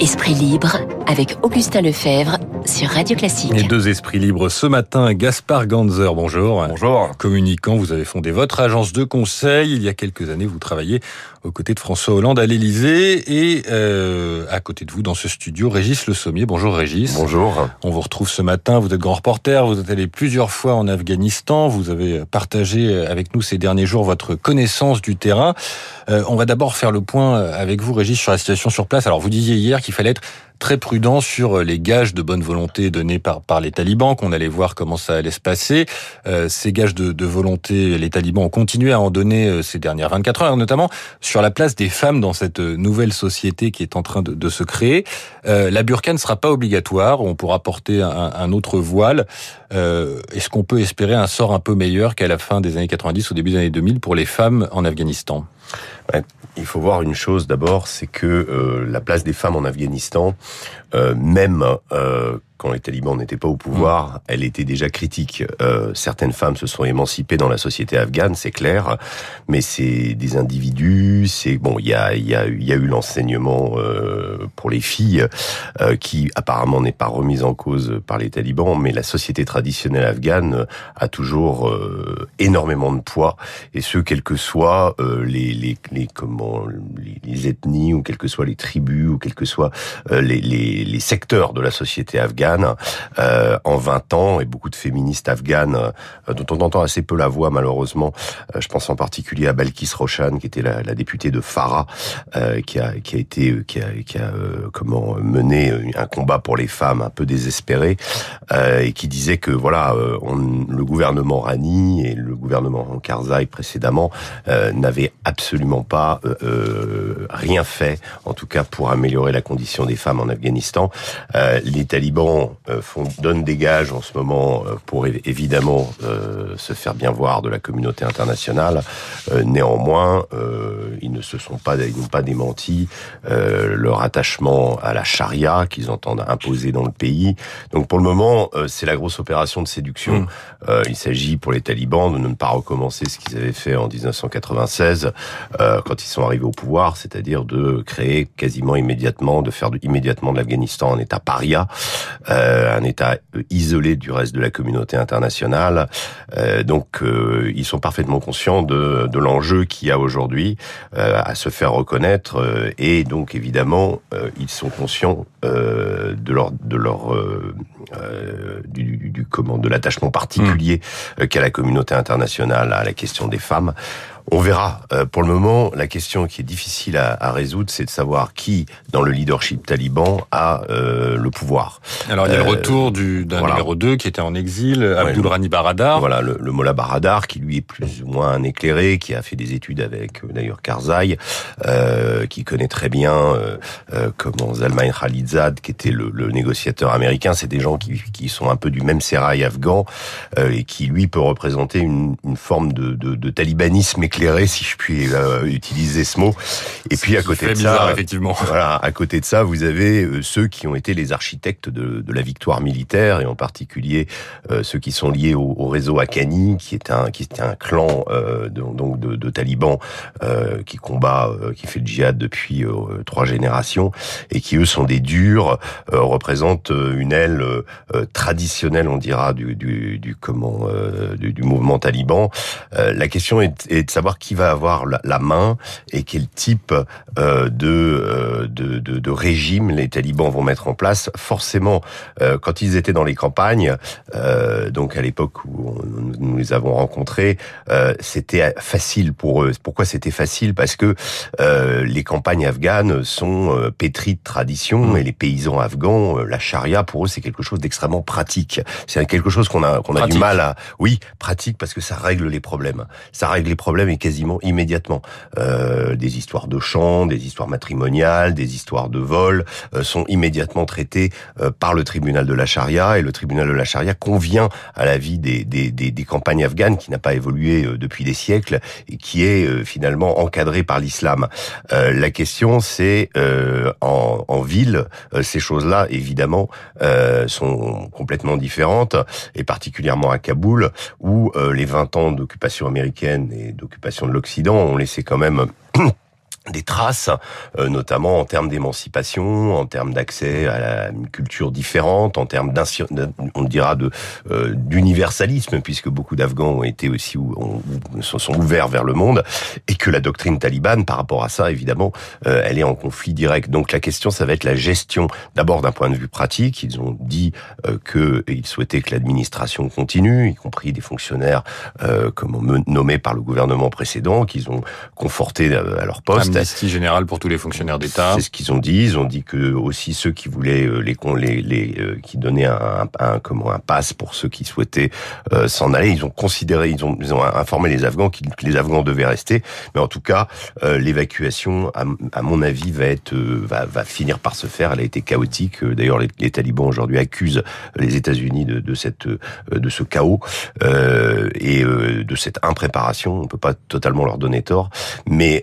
Esprit libre avec Augustin Lefebvre sur Radio Classique. Les deux esprits libres ce matin, Gaspard Ganzer, bonjour. Bonjour. Communicant, vous avez fondé votre agence de conseil. Il y a quelques années, vous travaillez aux côtés de François Hollande à l'Élysée et euh, à côté de vous dans ce studio, Régis Le Sommier. Bonjour Régis. Bonjour. On vous retrouve ce matin, vous êtes grand reporter, vous êtes allé plusieurs fois en Afghanistan, vous avez partagé avec nous ces derniers jours votre connaissance du terrain. Euh, on va d'abord faire le point avec vous Régis sur la situation sur place. Alors vous disiez hier qu'il fallait être très prudent sur les gages de bonne volonté donnés par, par les talibans, qu'on allait voir comment ça allait se passer. Euh, ces gages de, de, volonté, les talibans ont continué à en donner euh, ces dernières 24 heures, notamment sur la place des femmes dans cette nouvelle société qui est en train de, de se créer. Euh, la burqa ne sera pas obligatoire, on pourra porter un, un autre voile. Euh, Est-ce qu'on peut espérer un sort un peu meilleur qu'à la fin des années 90 ou début des années 2000 pour les femmes en Afghanistan? Il faut voir une chose d'abord, c'est que euh, la place des femmes en Afghanistan, euh, même euh, quand les talibans n'étaient pas au pouvoir, mmh. elle était déjà critique. Euh, certaines femmes se sont émancipées dans la société afghane, c'est clair, mais c'est des individus. C'est bon, il y a y a y a eu l'enseignement euh, pour les filles euh, qui apparemment n'est pas remise en cause par les talibans, mais la société traditionnelle afghane a toujours euh, énormément de poids et ce quels que soient euh, les, les, les comment les, ethnies ou quelles que soient les tribus ou quels que soient les, les, les secteurs de la société afghane euh, en 20 ans et beaucoup de féministes afghanes euh, dont on entend assez peu la voix malheureusement. Euh, je pense en particulier à Balkis Roshan qui était la, députée de Farah euh, qui a qui a été qui a, qui a comment mené un combat pour les femmes un peu désespéré et qui disait que voilà on, le gouvernement Rani et le gouvernement Karzai précédemment n'avaient absolument pas rien fait en tout cas pour améliorer la condition des femmes en Afghanistan. les talibans euh, font, donnent des gages en ce moment euh, pour évidemment euh, se faire bien voir de la communauté internationale. néanmoins, ils ne se sont pas, ils n'ont pas démenti leur attachement à la charia qu'ils entendent imposer dans le pays. Donc pour le moment, c'est la grosse opération de séduction. Mmh. il s'agit pour les talibans de ne pas recommencer ce qu'ils avaient fait en 1996 quand ils sont arrivés au pouvoir, c'est-à-dire de créer quasiment immédiatement, de faire immédiatement de l'Afghanistan un État paria euh, un État isolé du reste de la communauté internationale. Euh, donc, euh, ils sont parfaitement conscients de, de l'enjeu qu'il y a aujourd'hui à se faire reconnaître, et donc évidemment, ils sont conscients de leur de leur du, du, du, comment de l'attachement particulier mmh. qu'a la communauté internationale à la question des femmes. On verra. Euh, pour le moment, la question qui est difficile à, à résoudre, c'est de savoir qui, dans le leadership taliban, a euh, le pouvoir. Alors, il y a le euh, retour du, d'un voilà. numéro 2 qui était en exil, ouais, Abdul Rani Baradar. Voilà, le, le Mollah Baradar, qui lui est plus ou moins un éclairé, qui a fait des études avec, euh, d'ailleurs, Karzai, euh, qui connaît très bien euh, comment Zalman Khalilzad, qui était le, le négociateur américain. C'est des gens qui, qui, sont un peu du même sérail afghan et qui, lui, peut représenter une, une forme de, de, de talibanisme éclairé éclairé, si je puis euh, utiliser ce mot. Et puis à côté de bizarre, ça, effectivement. Voilà, à côté de ça, vous avez euh, ceux qui ont été les architectes de, de, la victoire militaire et en particulier euh, ceux qui sont liés au, au, réseau Akani, qui est un qui est un clan euh, de, donc de, de talibans qui combat, qui fait le djihad depuis trois générations et qui eux sont des durs, représentent une aile traditionnelle, on dira, du, du, du comment du, du, mouvement taliban. la question est, est de savoir savoir qui va avoir la, main et quel type euh, de, euh, de, de, de, régime les talibans vont mettre en place. Forcément, euh, quand ils étaient dans les campagnes, donc à l'époque où nous les avons rencontrés, c'était facile pour eux. Pourquoi c'était facile? Parce que les campagnes afghanes sont pétries de tradition mmh. et les paysans afghans, la charia pour eux c'est quelque chose d'extrêmement pratique. C'est quelque chose qu'on a qu'on a du mal à, oui, pratique parce que ça règle les problèmes. Ça règle les problèmes et quasiment immédiatement. Euh, des histoires de chants, des histoires matrimoniales, des histoires de vol euh, sont immédiatement traitées euh, par le tribunal de la charia et le tribunal de la charia convient à la vie des, des, des, des campagnes afghanes qui n'a pas évolué euh, depuis des siècles et qui est euh, finalement encadrée par l'islam. Euh, la question c'est en, en, ville, ces choses-là évidemment sont complètement différentes et particulièrement à Kaboul où les 20 ans d'occupation américaine et d'occupation de l'Occident ont laissé quand même des traces, euh, notamment en termes d'émancipation, en termes d'accès à une culture différente, en termes on dira de euh, d'universalisme, puisque beaucoup d'Afghans ont été aussi se sont ouverts vers le monde, et que la doctrine talibane, par rapport à ça, évidemment, euh, elle est en conflit direct. Donc la question, ça va être la gestion, d'abord d'un point de vue pratique. Ils ont dit que qu'ils souhaitaient que l'administration continue, y compris des fonctionnaires comme nommés par le gouvernement précédent, qu'ils ont conforté à leur poste générale pour tous les fonctionnaires d'État. C'est ce qu'ils ont dit. Ils ont dit que aussi ceux qui voulaient euh, les les, les euh, qui donnaient un, un, comment un pass pour ceux qui souhaitaient euh, s'en aller, ils ont considéré, ils ont, ils ont informé les Afghans que les Afghans devaient rester. Mais en tout cas, l'évacuation, à, mon avis, va être va, va finir par se faire. Elle a été chaotique. D'ailleurs, les, talibans aujourd'hui accusent les États-Unis de, de cette de ce chaos et de cette impréparation. On peut pas totalement leur donner tort, mais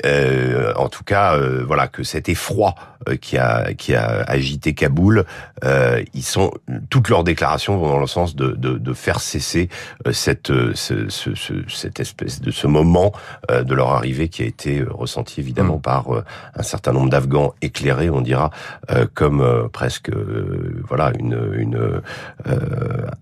en tout cas, euh, voilà, que cet effroi euh, qui a qui a agité Kaboul, euh, ils sont toutes leurs déclarations vont dans le sens de, de, de faire cesser cette ce, ce, cette espèce de ce moment de leur arrivée qui a été ressenti évidemment mm. par un certain nombre d'Afghans éclairés, on dira, comme presque voilà une une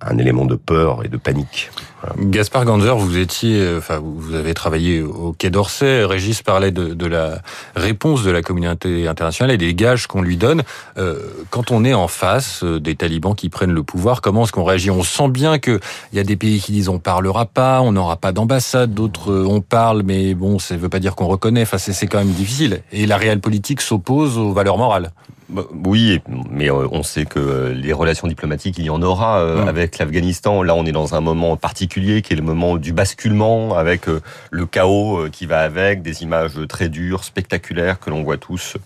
un élément de peur et de panique. Gaspard Ganzer, vous étiez, enfin, vous avez travaillé au Quai d'Orsay. Régis parlait de, de la réponse de la communauté internationale et des gages qu'on lui donne. Euh, quand on est en face euh, des talibans qui prennent le pouvoir, comment est-ce qu'on réagit? On sent bien qu'il y a des pays qui disent on parlera pas, on n'aura pas d'ambassade, d'autres euh, on parle, mais bon, ça ne veut pas dire qu'on reconnaît. Enfin, c'est quand même difficile. Et la réelle politique s'oppose aux valeurs morales. Bah, oui, mais euh, on sait que euh, les relations diplomatiques, il y en aura euh, avec l'Afghanistan. Là, on est dans un moment particulier qui est le moment du basculement avec le chaos qui va avec, des images très dures, spectaculaires que l'on voit tous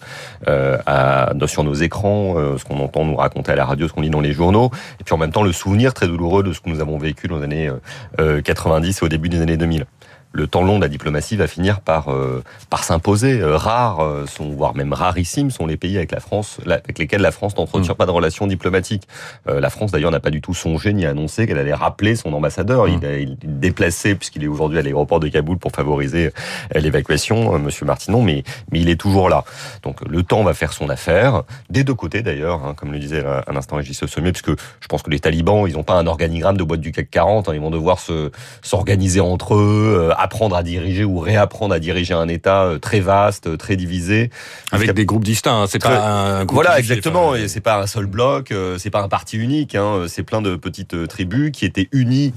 à, sur nos écrans, ce qu'on entend nous raconter à la radio, ce qu'on lit dans les journaux, et puis en même temps le souvenir très douloureux de ce que nous avons vécu dans les années 90 et au début des années 2000 le temps long de la diplomatie va finir par euh, par s'imposer. Euh, rares euh, sont, voire même rarissimes, sont les pays avec la France, avec lesquels la France n'entretient mm. pas de relations diplomatiques. la France d'ailleurs n'a pas du tout songé ni annoncé qu'elle allait rappeler son ambassadeur. Il, est mm. déplacé puisqu'il est aujourd'hui à l'aéroport de Kaboul pour favoriser l'évacuation, Monsieur Martinon, mais mais il est toujours là. Donc le temps va faire son affaire des deux côtés d'ailleurs, hein, comme le disait un instant Régis Sommier, puisque je pense que les talibans, ils n'ont pas un organigramme de boîte du CAC 40, hein, ils vont devoir se s'organiser entre eux apprendre à diriger ou réapprendre à diriger un État euh, très vaste, euh, très divisé. Avec des groupes distincts, hein. c'est pas un groupe Voilà, exactement, et c'est pas un seul bloc, euh, c'est pas un parti unique, hein. c'est plein de petites tribus qui étaient unies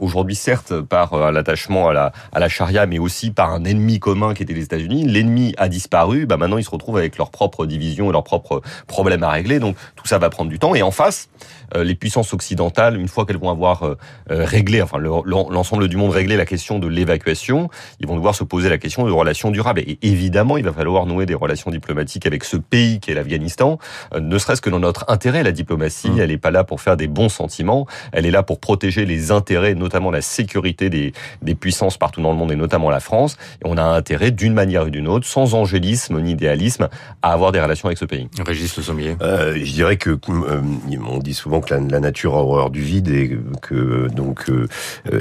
aujourd'hui certes par l'attachement à la, à la charia, mais aussi par un ennemi commun qui était les États-Unis. L'ennemi a disparu, bah maintenant ils se retrouvent avec leurs propres divisions et leurs propres problèmes à régler, donc tout ça va prendre du temps. Et en face, les puissances occidentales, une fois qu'elles vont avoir réglé, enfin l'ensemble du monde réglé la question de l'évacuation, ils vont devoir se poser la question de relations durables. Et évidemment, il va falloir nouer des relations diplomatiques avec ce pays qui est l'Afghanistan, euh, ne serait-ce que dans notre intérêt. La diplomatie, mmh. elle n'est pas là pour faire des bons sentiments, elle est là pour protéger les intérêts, notamment la sécurité des, des puissances partout dans le monde et notamment la France. Et on a intérêt, d'une manière ou d'une autre, sans angélisme ni idéalisme, à avoir des relations avec ce pays. Régis Le Sommier. Euh, je dirais que euh, on dit souvent que la, nature a horreur du vide et que donc euh,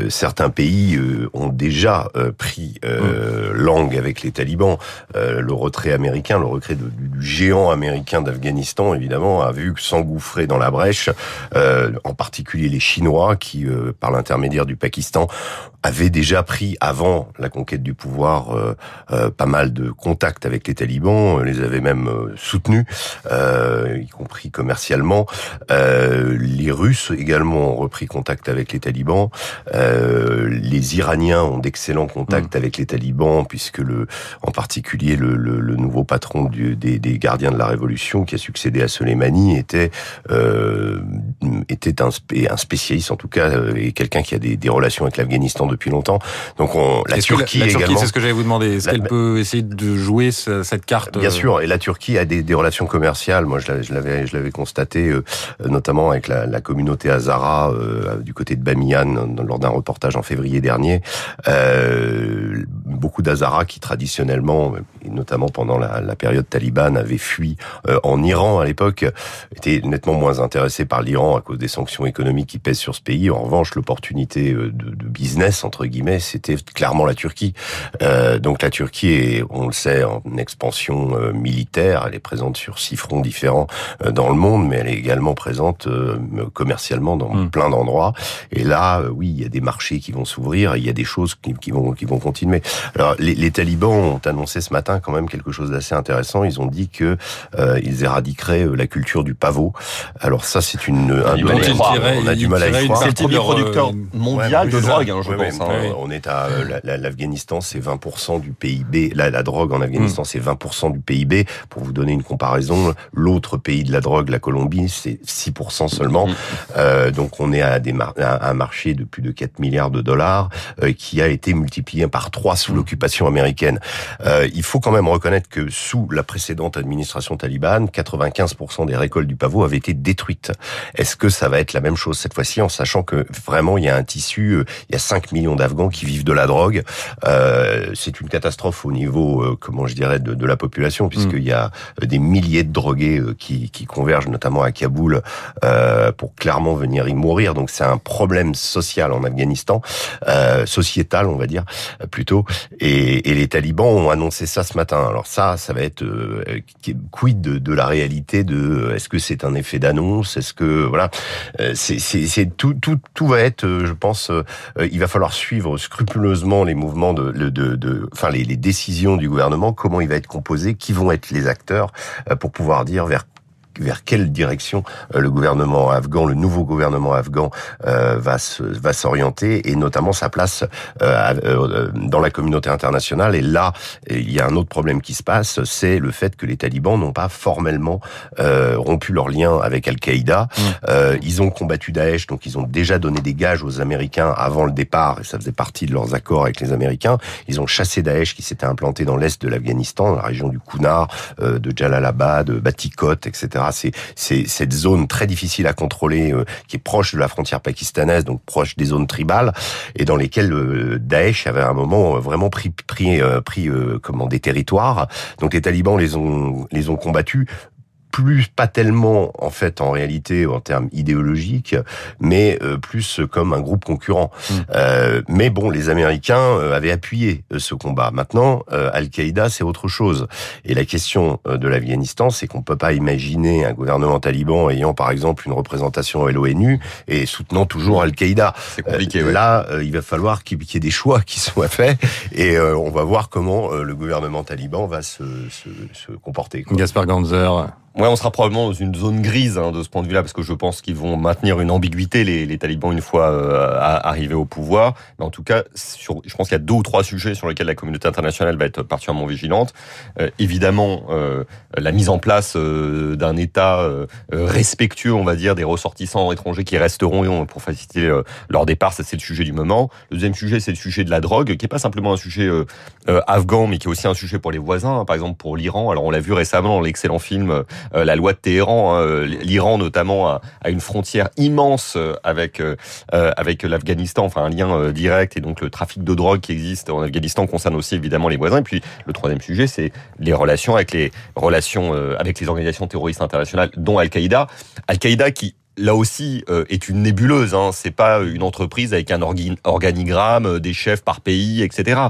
certains pays ont des déjà euh, pris euh, langue avec les talibans. Euh, le retrait américain, le retrait du, géant américain d'Afghanistan, évidemment, a vu s'engouffrer dans la brèche, en particulier les Chinois, qui, par l'intermédiaire du Pakistan, avaient déjà pris, avant la conquête du pouvoir, pas mal de contacts avec les talibans, les avaient même soutenus, y compris commercialement. les Russes également ont repris contact avec les talibans. les Iraniens ont d'excellents contacts mm. avec les talibans, puisque le, en particulier le, le, le nouveau patron du, des, des, gardiens de la révolution qui a succédé à Soleimani était euh, était un, un, spécialiste en tout cas euh, et quelqu'un qui a des, des relations avec l'Afghanistan depuis longtemps. Donc on, la Turquie, également. C'est ce que j'allais vous demander. Est-ce qu'elle peut essayer de jouer cette carte Bien euh, sûr. Et la Turquie a des, des relations commerciales. Moi, je l'avais je l'avais constaté euh, notamment avec la, la communauté Hazara du côté de Bamiyan lors d'un reportage en février dernier. Euh, beaucoup d'Azara qui traditionnellement, notamment pendant la, la période talibane, avaient fui en Iran à l'époque, étaient nettement moins intéressés par l'Iran à cause des sanctions économiques qui pèsent sur ce pays. En revanche, l'opportunité de, de, business entre guillemets, c'était clairement la Turquie. donc la Turquie est, on le sait, en expansion militaire. Elle est présente sur six fronts différents dans le monde, mais elle est également présente commercialement dans hmm. plein d'endroits. Et là, oui, il y a des marchés qui vont s'ouvrir, il y a des choses qui, qui vont qui vont continuer. Alors les, les, talibans ont annoncé ce matin quand même quelque chose d'assez intéressant. Ils ont dit que euh, ils éradiqueraient euh, la culture du pavot. Alors ça, c'est une un domaine on a du mal à y croire. C'est le premier producteur mondial de drogue, hein, je pense. Hein. On est à l'Afghanistan, c'est 20% du PIB. La, la drogue en Afghanistan, hmm. c'est 20% du PIB. Pour vous donner une comparaison, l'autre pays de la drogue, la Colombie, c'est 6% seulement. Hmm. Euh, donc on est à, des à un marché de plus de 4 milliards de dollars euh, qui a été multiplié par 3 sous hmm. l'occupation américaine. Euh, il faut quand même reconnaître que sous la précédente administration talibane, 95% des récoltes du pavot avaient été détruites. Est-ce que ça va être la même chose cette fois-ci en sachant que vraiment il y a un tissu, euh, il y a 5 millions d'Afghans qui vivent de la drogue? Euh, c'est une catastrophe au niveau, euh, comment je dirais, de, de la population hmm. puisqu'il y a des milliers de drogués qui, qui convergent notamment à Kaboul pour clairement venir y mourir. Donc c'est un problème social en Afghanistan, euh, on va dire plutôt. Et, et, les talibans ont annoncé ça ce matin. Alors ça, ça va être euh, quid de, de, la réalité de est-ce que c'est un effet d'annonce, est-ce que voilà, euh, c'est tout, tout tout va être, euh, je pense, il va falloir suivre scrupuleusement les mouvements de, de, de, enfin les, les décisions du gouvernement, comment il va être composé, qui vont être les acteurs pour pouvoir dire vers vers quelle direction euh, le gouvernement afghan, le nouveau gouvernement afghan euh, va va s'orienter et notamment sa place euh, dans la communauté internationale. Et là, il y a un autre problème qui se passe, c'est le fait que les talibans n'ont pas formellement rompu leur lien avec Al-Qaïda. Mmh. ils ont combattu Daesh, donc ils ont déjà donné des gages aux Américains avant le départ, et ça faisait partie de leurs accords avec les Américains. Ils ont chassé Daesh qui s'était implanté dans l'est de l'Afghanistan, dans la région du Kunar, de Jalalabad, de Batikot, etc c'est cette zone très difficile à contrôler, euh, qui est proche de la frontière pakistanaise, donc proche des zones tribales, et dans lesquelles euh, Daesh avait à un moment euh, vraiment pris, pris, pris comment des territoires. Donc les talibans les ont les ont combattus plus pas tellement en fait en réalité en termes idéologiques, mais euh, plus comme un groupe concurrent. Hmm. Euh, mais bon, les Américains euh, avaient appuyé ce combat. Maintenant, Al-Qaïda c'est autre chose. Et la question de l'Afghanistan, c'est qu'on peut pas imaginer un gouvernement taliban ayant par exemple une représentation à l'ONU et soutenant toujours Al-Qaïda. C'est compliqué. Là, il va falloir qu'il y ait des choix qui soient faits et on va voir comment le gouvernement taliban va se, se, se comporter. Quoi. Gaspard Ganzer. Ouais, on sera probablement dans une zone grise hein, de ce point de vue-là, parce que je pense qu'ils vont maintenir une ambiguïté les, les talibans une fois euh, arrivés au pouvoir. Mais en tout cas, sur, je pense qu'il y a deux ou trois sujets sur lesquels la communauté internationale va être particulièrement vigilante. Euh, évidemment, euh, la mise en place euh, d'un État euh, respectueux, on va dire, des ressortissants étrangers qui resteront pour faciliter leur départ. Ça, c'est le sujet du moment. Le deuxième sujet, c'est le sujet de la drogue, qui est pas simplement un sujet afghan, mais qui est aussi un sujet pour les voisins. Hein, par exemple, pour l'Iran. Alors, on l'a vu récemment dans l'excellent film euh, la loi de Téhéran. Hein, L'Iran notamment a, une frontière immense euh, avec euh, avec l'Afghanistan, enfin un lien direct et donc le trafic de drogue qui existe en Afghanistan concerne aussi évidemment les voisins. Et puis le troisième sujet, c'est les relations avec les relations avec les organisations terroristes internationales, dont Al-Qaïda. Al-Qaïda qui là aussi est une nébuleuse. Hein. C'est pas une entreprise avec un organigramme, des chefs par pays, etc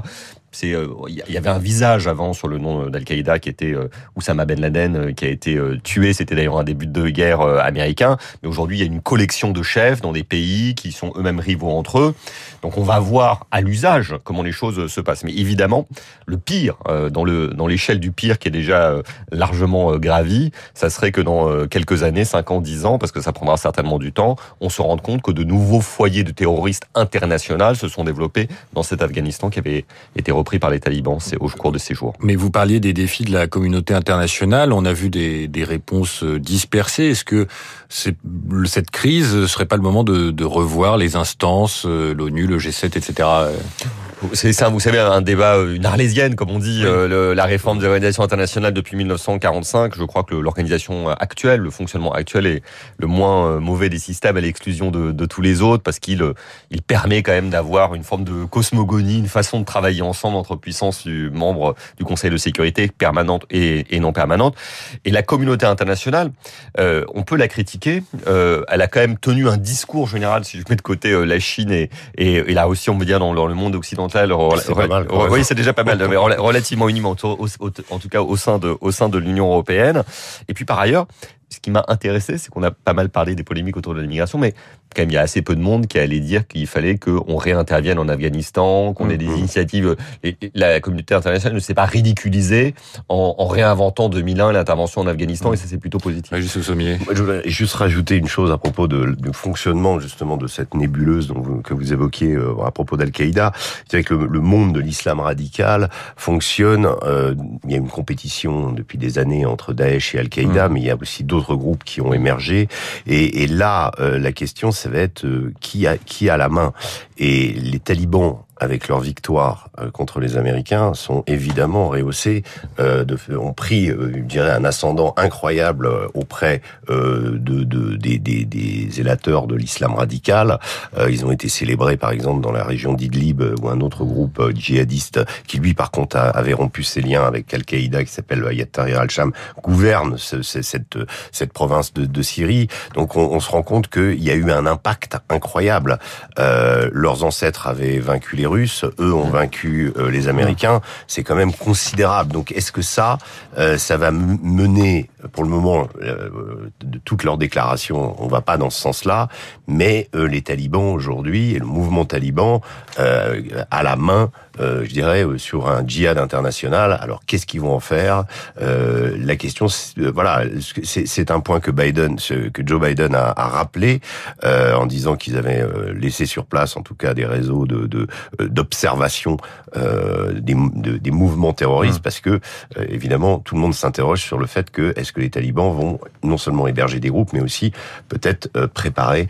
euh, il y avait un visage avant sur le nom d'Al-Qaïda qui était euh, Oussama Ben Laden euh, qui a été tué. C'était d'ailleurs un début de guerre américain. Mais aujourd'hui il y a une collection de chefs dans des pays qui sont eux-mêmes rivaux entre eux. Donc on va voir à l'usage comment les choses se passent. Mais évidemment le pire dans le dans l'échelle du pire qui est déjà largement gravi ça serait que dans quelques années 5 ans 10 ans parce que ça prendra certainement du temps on se rende compte que de nouveaux foyers de terroristes internationaux se sont développés dans cet Afghanistan qui avait été repris par les talibans au cours de ces jours. Mais vous parliez des défis de la communauté internationale. On a vu des, des réponses euh, dispersées. Est-ce que cette crise ne serait pas le moment de, de revoir les instances, euh, l'ONU, le G7, etc. C'est ça, vous savez, un débat, euh, une arlésienne, comme on dit, euh, la réforme des organisations internationales depuis 1945. Je crois que l'organisation actuelle, le fonctionnement actuel est le moins euh, mauvais des systèmes à l'exclusion de, de, tous les autres, parce qu'il il permet quand même d'avoir une forme de cosmogonie, une façon de travailler ensemble entre puissances membres du Conseil de sécurité permanente et, et non permanente. Et la communauté internationale, euh, on peut la critiquer. Euh, elle a quand même tenu un discours général, si je mets de côté la Chine et, et, et là aussi, on peut dire dans, dans le monde occidental, oui, c'est déjà pas mal, mais relativement unis, en tout cas au sein de, au sein de l'Union européenne. Et puis par ailleurs, ce qui m'a intéressé, c'est qu'on a pas mal parlé des polémiques autour de l'immigration, mais quand même, il y a assez peu de monde qui allait dire qu'il fallait qu'on réintervienne en Afghanistan, qu'on ait des mm-hmm. initiatives. Et la communauté internationale ne s'est pas ridiculisée en, en réinventant 2001 l'intervention en Afghanistan, et ça c'est plutôt positif. juste au sommier. Je voudrais juste rajouter une chose à propos de, du fonctionnement justement de cette nébuleuse dont vous, que vous évoquiez euh, à propos d'Al-Qaïda. C'est que le, le, monde de l'islam radical fonctionne. Euh, il y a une compétition depuis des années entre Daesh et Al-Qaïda, mm. mais il y a aussi d'autres groupes qui ont émergé. Et, et là, euh, la question ça va être euh, qui a qui a la main? Et les talibans avec leur victoire euh, contre les Américains, sont évidemment rehaussés, euh, de, ont pris, euh, je dirais, un ascendant incroyable euh, auprès euh, de, de, des, des, des zélateurs de l'islam radical. ils ont été célébrés, par exemple, dans la région d'Idlib, où un autre groupe djihadiste, qui lui, par contre, avait rompu ses liens avec Al-Qaïda, qui s'appelle Hayat Tahrir al-Sham, gouverne ce, cette, cette province de, de Syrie. Donc, on, on se rend compte qu'il y a eu un impact incroyable. leurs ancêtres avaient vaincu les Eux ont vaincu euh, les Américains, c'est quand même considérable. Donc est-ce que ça, euh, ça va mener, pour le moment, euh, de toutes leurs déclarations, on va pas dans ce sens-là, mais les talibans aujourd'hui et le mouvement taliban à la main euh, je dirais, euh, sur un djihad international. Alors, qu'est-ce qu'ils vont en faire? Euh, La question, voilà, c'est un point que Biden, que Joe Biden a, a rappelé en disant qu'ils avaient laissé sur place, en tout cas, des réseaux de d'observation des, des mouvements terroristes, mmh. parce que évidemment, tout le monde s'interroge sur le fait que est-ce que les talibans vont non seulement héberger des groupes, mais aussi peut-être préparer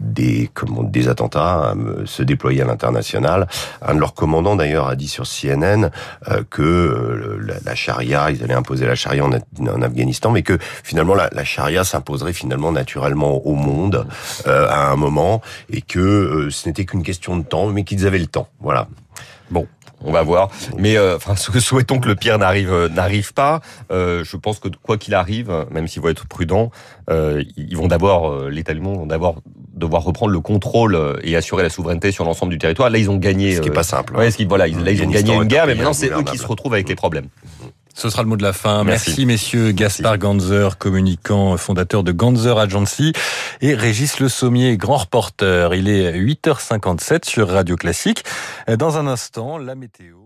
des comment, des attentats, se déployer à l'international. Un de leurs commandants d'ailleurs a dit sur CNN euh, que euh, la, charia, ils allaient imposer la charia en, Afghanistan, mais que finalement la, la charia s'imposerait finalement naturellement au monde euh, à un moment, et que ce n'était qu'une question de temps, mais qu'ils avaient le temps. Voilà. Bon, on va voir. Mais euh, enfin, souhaitons que le pire n'arrive n'arrive pas. Euh, je pense que quoi qu'il arrive, même s'ils vont être prudents, euh, ils vont d'abord, les talibans vont d'abord devoir reprendre le contrôle et assurer la souveraineté sur l'ensemble du territoire. Là, ils ont gagné. Ce qui est pas simple. Ouais, ce qui, voilà, là, ils ont gagné une guerre, mais maintenant c'est eux qui se retrouvent avec les problèmes. Ce sera le mot de la fin. Merci, messieurs. Gaspard Ganzer, communicant, fondateur de Ganzer Agency et Régis Le Sommier, grand reporter. Il est 8h57 sur Radio Classique. Dans un instant, la météo.